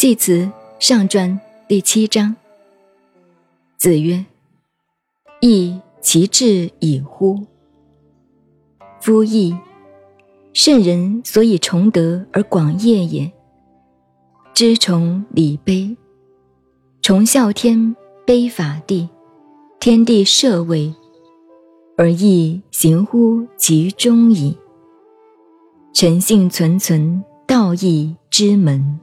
祭词上传第七章子曰，义其志以乎？夫义，圣人所以崇德而广业也。知崇礼卑，崇孝天卑法地，天地设位，而义行乎其中矣。诚信存存，道义之门。